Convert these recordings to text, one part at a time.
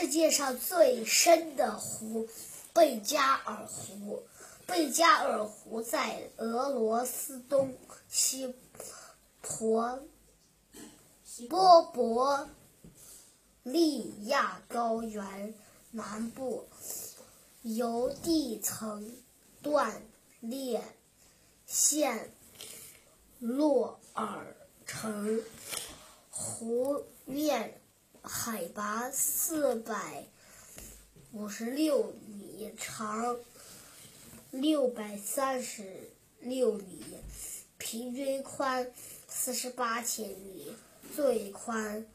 世界上最深的湖——贝加尔湖。贝加尔湖在俄罗斯东西婆波伯利亚高原南部，由地层断裂线落而成。湖面海拔四百五十六米，长。六百三十六米，平均宽四十八千米，最宽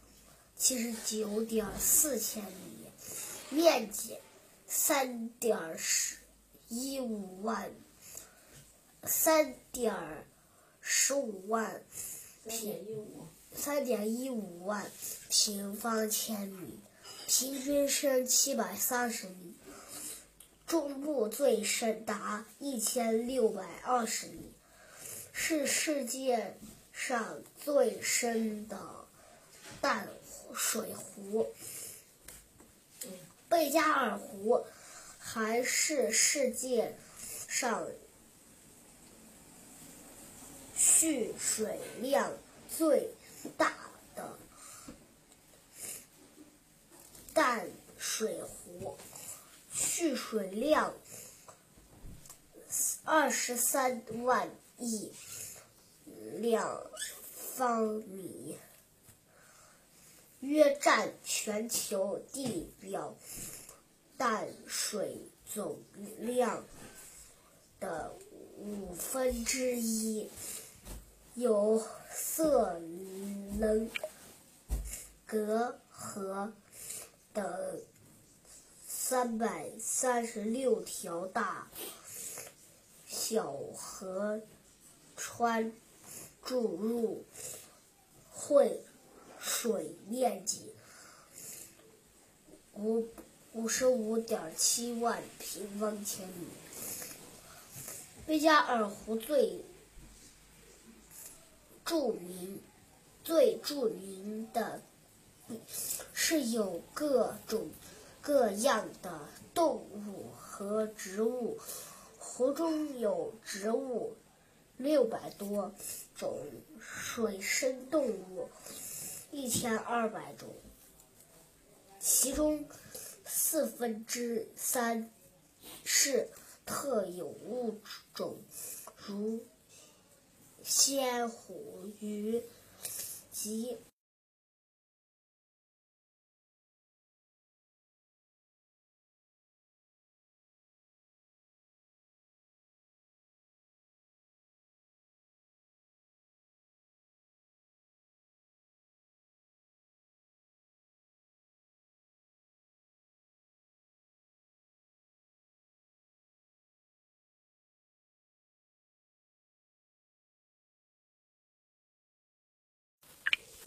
七十九点四千米，面积三点十一五万三点十五万平三点一五万平方千米，平均深七百三十米。中部最深达一千六百二十米，是世界上最深的淡水湖。贝加尔湖还是世界上蓄水量最大的淡水湖。蓄水量二十三万亿立方米，约占全球地表淡水总量的五分之一。有色能格河等。三百三十六条大小河川注入汇水面积五五十五点七万平方千米。贝加尔湖最著名、最著名的是有各种。各样的动物和植物，湖中有植物六百多种，水生动物一千二百种，其中四分之三是特有物种，如仙虎鱼及